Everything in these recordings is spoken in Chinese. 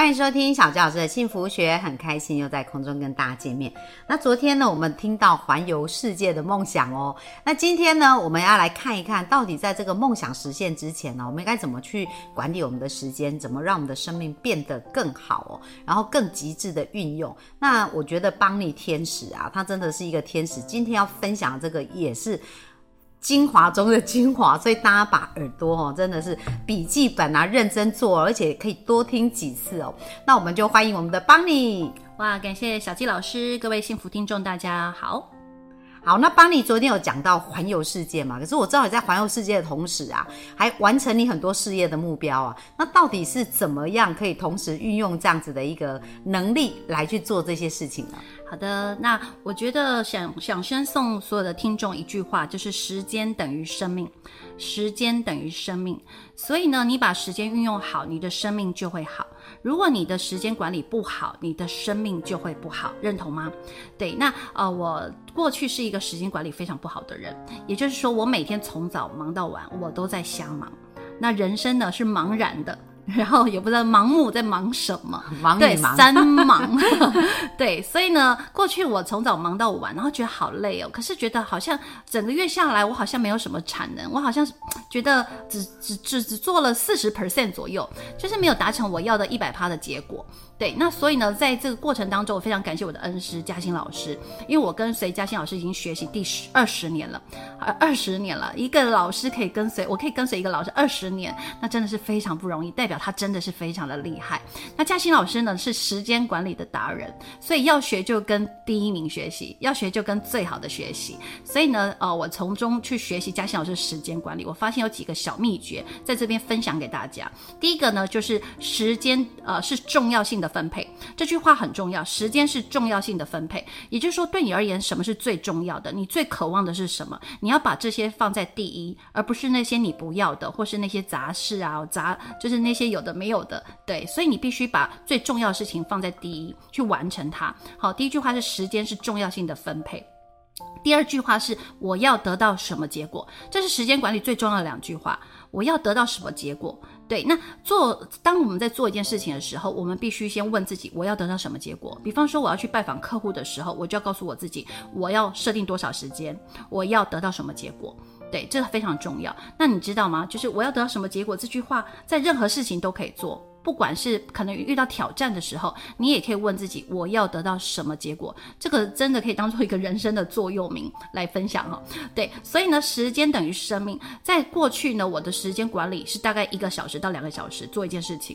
欢迎收听小教老师的幸福学，很开心又在空中跟大家见面。那昨天呢，我们听到环游世界的梦想哦。那今天呢，我们要来看一看到底在这个梦想实现之前呢，我们应该怎么去管理我们的时间，怎么让我们的生命变得更好哦，然后更极致的运用。那我觉得邦尼天使啊，他真的是一个天使。今天要分享这个也是。精华中的精华，所以大家把耳朵哦，真的是笔记本啊，认真做，而且可以多听几次哦。那我们就欢迎我们的邦尼，哇，感谢小纪老师，各位幸福听众，大家好。好，那邦尼昨天有讲到环游世界嘛？可是我知道你在环游世界的同时啊，还完成你很多事业的目标啊。那到底是怎么样可以同时运用这样子的一个能力来去做这些事情呢？好的，那我觉得想想先送所有的听众一句话，就是时间等于生命，时间等于生命。所以呢，你把时间运用好，你的生命就会好。如果你的时间管理不好，你的生命就会不好，认同吗？对，那呃，我过去是一个时间管理非常不好的人，也就是说，我每天从早忙到晚，我都在瞎忙。那人生呢是茫然的。然后也不知道盲目在忙什么，对，三 忙，对，所以呢，过去我从早忙到晚，然后觉得好累哦。可是觉得好像整个月下来，我好像没有什么产能，我好像觉得只只只只做了四十 percent 左右，就是没有达成我要的一百趴的结果。对，那所以呢，在这个过程当中，我非常感谢我的恩师嘉欣老师，因为我跟随嘉欣老师已经学习第十二十年了，二二十年了，一个老师可以跟随，我可以跟随一个老师二十年，那真的是非常不容易，代表他真的是非常的厉害。那嘉欣老师呢，是时间管理的达人，所以要学就跟第一名学习，要学就跟最好的学习。所以呢，呃，我从中去学习嘉欣老师时间管理，我发现有几个小秘诀，在这边分享给大家。第一个呢，就是时间，呃，是重要性的。分配这句话很重要，时间是重要性的分配，也就是说，对你而言，什么是最重要的？你最渴望的是什么？你要把这些放在第一，而不是那些你不要的，或是那些杂事啊，杂就是那些有的没有的。对，所以你必须把最重要的事情放在第一，去完成它。好，第一句话是时间是重要性的分配，第二句话是我要得到什么结果？这是时间管理最重要的两句话。我要得到什么结果？对，那做当我们在做一件事情的时候，我们必须先问自己，我要得到什么结果？比方说，我要去拜访客户的时候，我就要告诉我自己，我要设定多少时间，我要得到什么结果？对，这个非常重要。那你知道吗？就是我要得到什么结果？这句话在任何事情都可以做。不管是可能遇到挑战的时候，你也可以问自己：我要得到什么结果？这个真的可以当做一个人生的座右铭来分享哈。对，所以呢，时间等于生命。在过去呢，我的时间管理是大概一个小时到两个小时做一件事情。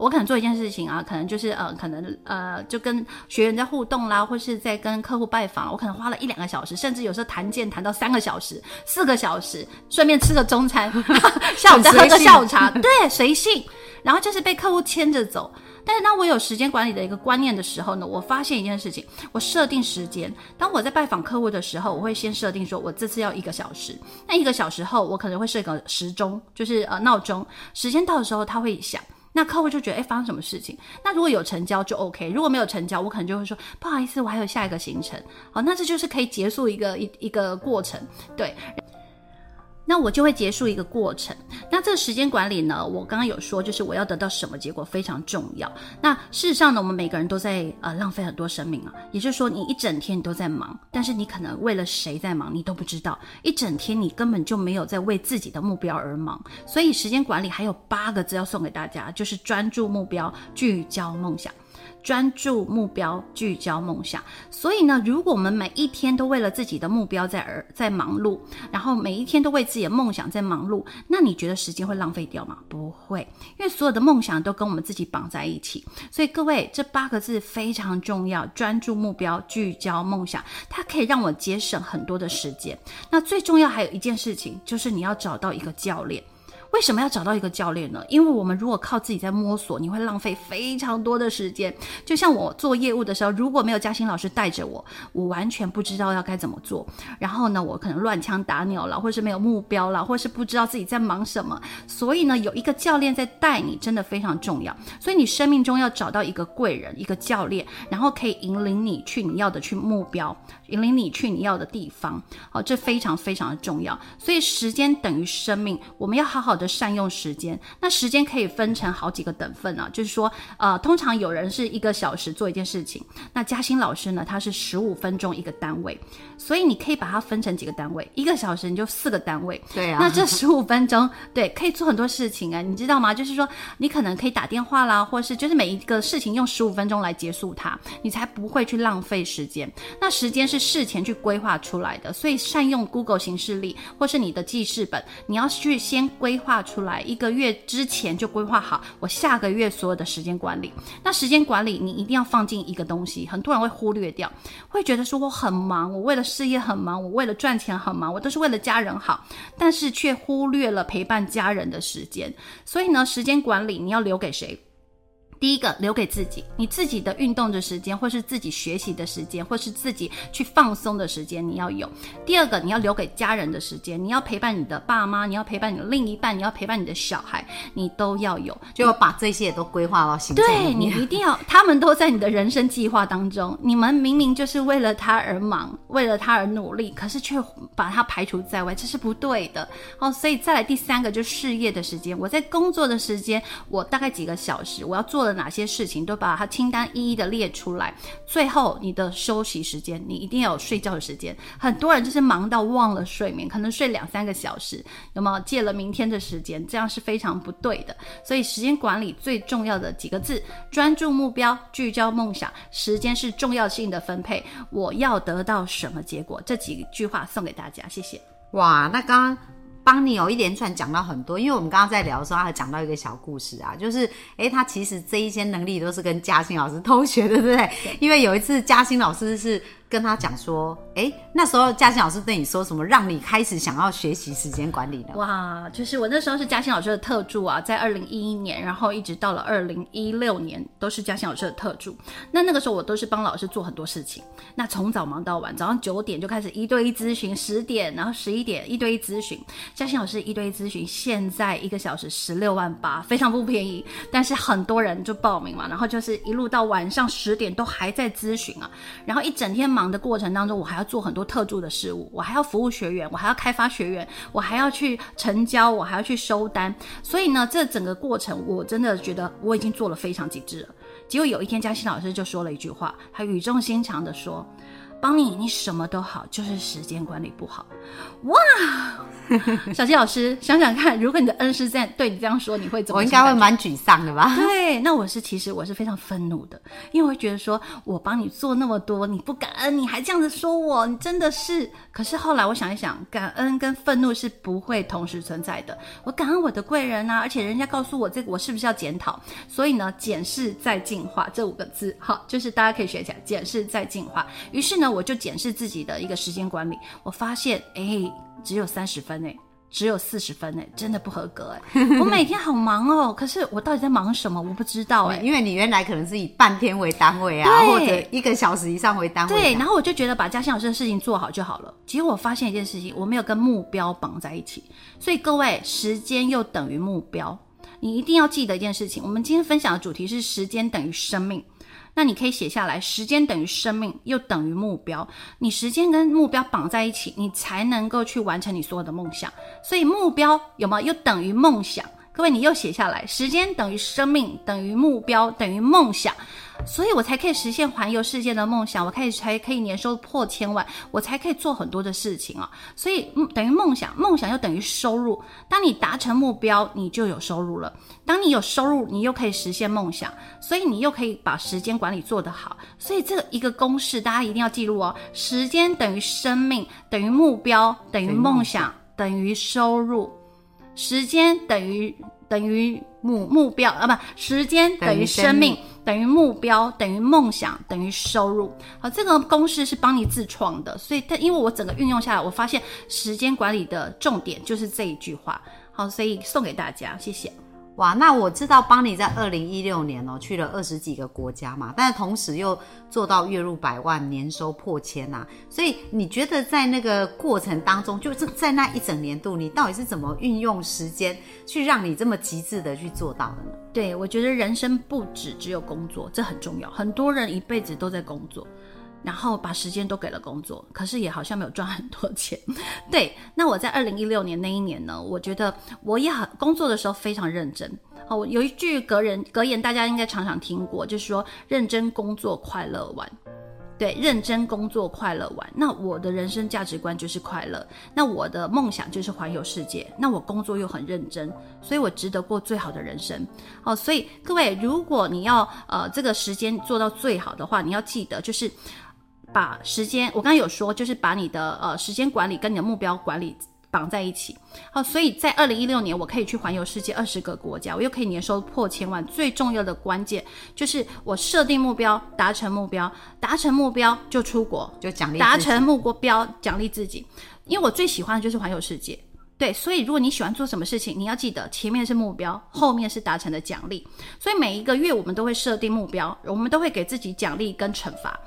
我可能做一件事情啊，可能就是呃，可能呃，就跟学员在互动啦，或是在跟客户拜访，我可能花了一两个小时，甚至有时候谈件谈到三个小时、四个小时，顺便吃个中餐，下午再喝个下午茶，对，随性。然后就是被客户牵着走，但是当我有时间管理的一个观念的时候呢，我发现一件事情，我设定时间。当我在拜访客户的时候，我会先设定说，我这次要一个小时。那一个小时后，我可能会设个时钟，就是呃闹钟，时间到的时候它会响，那客户就觉得哎发生什么事情？那如果有成交就 OK，如果没有成交，我可能就会说不好意思，我还有下一个行程。好，那这就是可以结束一个一一个过程，对。那我就会结束一个过程。那这个时间管理呢？我刚刚有说，就是我要得到什么结果非常重要。那事实上呢，我们每个人都在呃浪费很多生命啊。也就是说，你一整天你都在忙，但是你可能为了谁在忙，你都不知道。一整天你根本就没有在为自己的目标而忙。所以时间管理还有八个字要送给大家，就是专注目标，聚焦梦想。专注目标，聚焦梦想。所以呢，如果我们每一天都为了自己的目标在而在忙碌，然后每一天都为自己的梦想在忙碌，那你觉得时间会浪费掉吗？不会，因为所有的梦想都跟我们自己绑在一起。所以各位，这八个字非常重要：专注目标，聚焦梦想。它可以让我节省很多的时间。那最重要还有一件事情，就是你要找到一个教练。为什么要找到一个教练呢？因为我们如果靠自己在摸索，你会浪费非常多的时间。就像我做业务的时候，如果没有嘉欣老师带着我，我完全不知道要该怎么做。然后呢，我可能乱枪打鸟了，或是没有目标了，或是不知道自己在忙什么。所以呢，有一个教练在带你，真的非常重要。所以你生命中要找到一个贵人，一个教练，然后可以引领你去你要的去目标，引领你去你要的地方。哦，这非常非常的重要。所以时间等于生命，我们要好好的善用时间。那时间可以分成好几个等份啊，就是说，呃，通常有人是一个小时做一件事情，那嘉欣老师呢，他是十五分钟一个单位，所以你可以把它分成几个单位，一个小时你就四个单位。对啊，那这十五分钟，对，可以做很多事情啊，你知道吗？就是说，你可能可以打电话啦，或是就是每一个事情用十五分钟来结束它，你才不会去浪费时间。那时间是事前去规划出来的，所以善用 Google 形式力或是你的记事本，你要去先规划画出来，一个月之前就规划好我下个月所有的时间管理。那时间管理你一定要放进一个东西，很多人会忽略掉，会觉得说我很忙，我为了事业很忙，我为了赚钱很忙，我都是为了家人好，但是却忽略了陪伴家人的时间。所以呢，时间管理你要留给谁？第一个留给自己，你自己的运动的时间，或是自己学习的时间，或是自己去放松的时间，你要有。第二个，你要留给家人的时间，你要陪伴你的爸妈，你要陪伴你的另一半，你要陪伴你的小孩，你都要有，就要把这些都规划到行程对你一定要，他们都在你的人生计划当中。你们明明就是为了他而忙，为了他而努力，可是却把他排除在外，这是不对的哦。所以再来第三个，就是事业的时间，我在工作的时间，我大概几个小时，我要做哪些事情，都把它清单一一的列出来。最后，你的休息时间，你一定要有睡觉的时间。很多人就是忙到忘了睡眠，可能睡两三个小时，那么借了明天的时间？这样是非常不对的。所以，时间管理最重要的几个字：专注目标，聚焦梦想。时间是重要性的分配，我要得到什么结果？这几句话送给大家，谢谢。哇，那刚刚邦尼有一连串讲到很多，因为我们刚刚在聊的时候，他还讲到一个小故事啊，就是诶，他其实这一些能力都是跟嘉欣老师 偷学的，对不对？因为有一次嘉欣老师是跟他讲说，诶，那时候嘉欣老师对你说什么，让你开始想要学习时间管理呢？哇，就是我那时候是嘉欣老师的特助啊，在二零一一年，然后一直到了二零一六年，都是嘉欣老师的特助。那那个时候我都是帮老师做很多事情，那从早忙到晚，早上九点就开始一对一咨询，十点然后十一点一对一咨询。嘉欣老师一对一咨询现在一个小时十六万八，非常不便宜，但是很多人就报名嘛，然后就是一路到晚上十点都还在咨询啊，然后一整天忙的过程当中，我还要做很多特助的事务，我还要服务学员，我还要开发学员，我还要去成交，我还要去收单，所以呢，这整个过程我真的觉得我已经做了非常极致了。结果有一天，嘉欣老师就说了一句话，他语重心长的说：“邦尼，你什么都好，就是时间管理不好。”哇，小七老师，想想看，如果你的恩师在对你这样说，你会怎么？我应该会蛮沮丧的吧？对，那我是其实我是非常愤怒的，因为我会觉得说我帮你做那么多，你不感恩，你还这样子说我，你真的是。可是后来我想一想，感恩跟愤怒是不会同时存在的。我感恩我的贵人啊，而且人家告诉我这个，我是不是要检讨？所以呢，检视再进化这五个字，好，就是大家可以学起来，检视再进化。于是呢，我就检视自己的一个时间管理，我发现，哎，只有三十分哎。只有四十分哎，真的不合格哎！我每天好忙哦，可是我到底在忙什么？我不知道哎。因为你原来可能是以半天为单位啊，或者一个小时以上为单位。对，然后我就觉得把家乡老师的事情做好就好了。结果我发现一件事情，我没有跟目标绑在一起。所以各位，时间又等于目标，你一定要记得一件事情。我们今天分享的主题是时间等于生命。那你可以写下来，时间等于生命，又等于目标。你时间跟目标绑在一起，你才能够去完成你所有的梦想。所以目标有吗？又等于梦想。各位，你又写下来，时间等于生命，等于目标，等于梦想。所以我才可以实现环游世界的梦想，我可以才可以年收破千万，我才可以做很多的事情啊！所以等于梦想，梦想又等于收入。当你达成目标，你就有收入了。当你有收入，你又可以实现梦想，所以你又可以把时间管理做得好。所以这一个公式，大家一定要记录哦：时间等于生命，等于目标，等于梦想，等于收入。时间等于等于目目标啊，不，时间等于生命。等于目标等于梦想等于收入，好，这个公式是帮你自创的，所以但因为我整个运用下来，我发现时间管理的重点就是这一句话。好，所以送给大家，谢谢。哇，那我知道邦尼在二零一六年哦去了二十几个国家嘛，但是同时又做到月入百万、年收破千呐、所以你觉得在那个过程当中，就是在那一整年度，你到底是怎么运用时间去让你这么极致的去做到的呢？对，我觉得人生不止只有工作，这很重要。很多人一辈子都在工作，然后把时间都给了工作，可是也好像没有赚很多钱。对，那我在二零一六年那一年呢，我觉得我也很工作的时候非常认真。哦，我有一句格言，格言大家应该常常听过，就是说认真工作，快乐玩。对，认真工作，快乐玩。那我的人生价值观就是快乐，那我的梦想就是环游世界。那我工作又很认真，所以我值得过最好的人生。哦，所以各位，如果你要呃这个时间做到最好的话，你要记得就是把时间，我刚刚有说，就是把你的呃时间管理跟你的目标管理。绑在一起，好，所以在二零一六年，我可以去环游世界二十个国家，我又可以年收破千万。最重要的关键就是我设定目标，达成目标，达成目标就出国，就奖励达成目标，奖励自己。因为我最喜欢的就是环游世界。对，所以如果你喜欢做什么事情，你要记得前面是目标，后面是达成的奖励。所以每一个月我们都会设定目标，我们都会给自己奖励跟惩罚。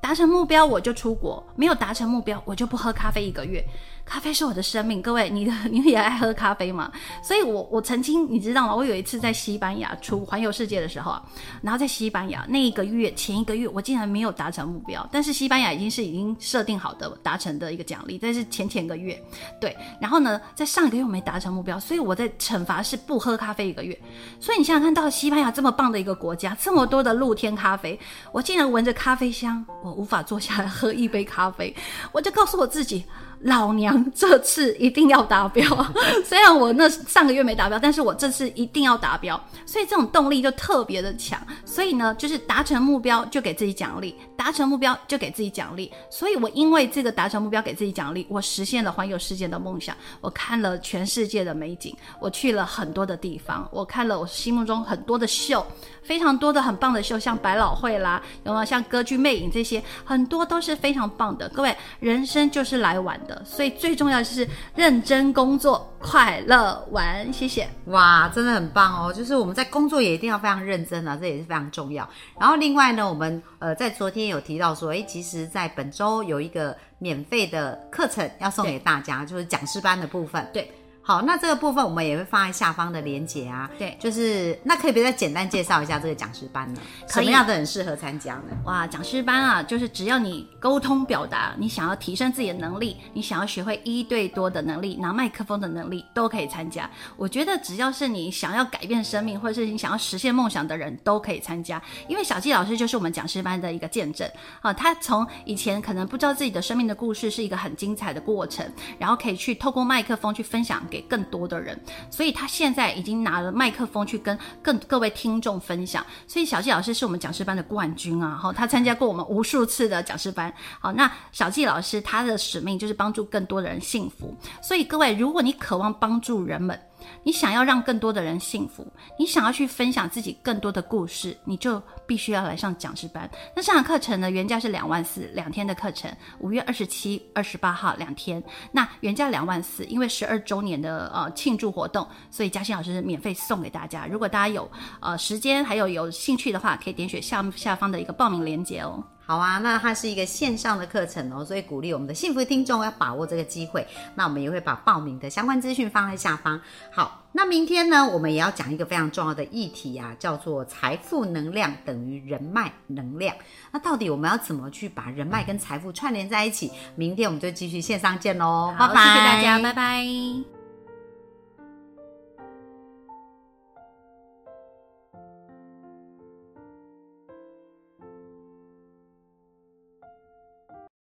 达成目标我就出国，没有达成目标我就不喝咖啡一个月。咖啡是我的生命，各位，你的你也爱喝咖啡吗？所以我我曾经你知道吗？我有一次在西班牙出环游世界的时候啊，然后在西班牙那一个月前一个月我竟然没有达成目标，但是西班牙已经是已经设定好的达成的一个奖励，但是前前个月对，然后呢，在上一个月我没达成目标，所以我在惩罚是不喝咖啡一个月。所以你想想看，到西班牙这么棒的一个国家，这么多的露天咖啡，我竟然闻着咖啡香，我无法坐下来喝一杯咖啡，我就告诉我自己。老娘这次一定要达标，虽然我那上个月没达标，但是我这次一定要达标，所以这种动力就特别的强。所以呢，就是达成目标就给自己奖励，达成目标就给自己奖励。所以我因为这个达成目标给自己奖励，我实现了环游世界的梦想。我看了全世界的美景，我去了很多的地方，我看了我心目中很多的秀，非常多的很棒的秀，像百老汇啦，有没有像歌剧魅影这些，很多都是非常棒的。各位，人生就是来玩的。所以最重要就是认真工作，快乐玩。谢谢。哇，真的很棒哦！就是我们在工作也一定要非常认真啊，这也是非常重要。然后另外呢，我们呃在昨天有提到说，诶，其实在本周有一个免费的课程要送给大家，就是讲师班的部分。对。好，那这个部分我们也会放在下方的连结啊。对，就是那可以别再简单介绍一下这个讲师班呢？什么样的人适合参加呢？哇，讲师班啊，就是只要你沟通表达，你想要提升自己的能力，你想要学会一对多的能力，拿麦克风的能力，都可以参加。我觉得只要是你想要改变生命，或者是你想要实现梦想的人，都可以参加。因为小纪老师就是我们讲师班的一个见证啊，他从以前可能不知道自己的生命的故事是一个很精彩的过程，然后可以去透过麦克风去分享给更多的人，所以他现在已经拿了麦克风去跟更各位听众分享。所以小纪老师是我们讲师班的冠军啊，哈，他参加过我们无数次的讲师班。好，那小纪老师他的使命就是帮助更多的人幸福。所以各位，如果你渴望帮助人们，你想要让更多的人幸福，你想要去分享自己更多的故事，你就必须要来上讲师班。那这堂课程呢，原价是两万四，两天的课程，五月二十七、二十八号两天。那原价两万四，因为十二周年的呃庆祝活动，所以嘉欣老师免费送给大家。如果大家有呃时间还有有兴趣的话，可以点选下下方的一个报名链接哦。好啊，那它是一个线上的课程哦，所以鼓励我们的幸福听众要把握这个机会。那我们也会把报名的相关资讯放在下方。好，那明天呢，我们也要讲一个非常重要的议题啊，叫做财富能量等于人脉能量。那到底我们要怎么去把人脉跟财富串联在一起？明天我们就继续线上见喽，拜拜，谢谢大家，拜拜。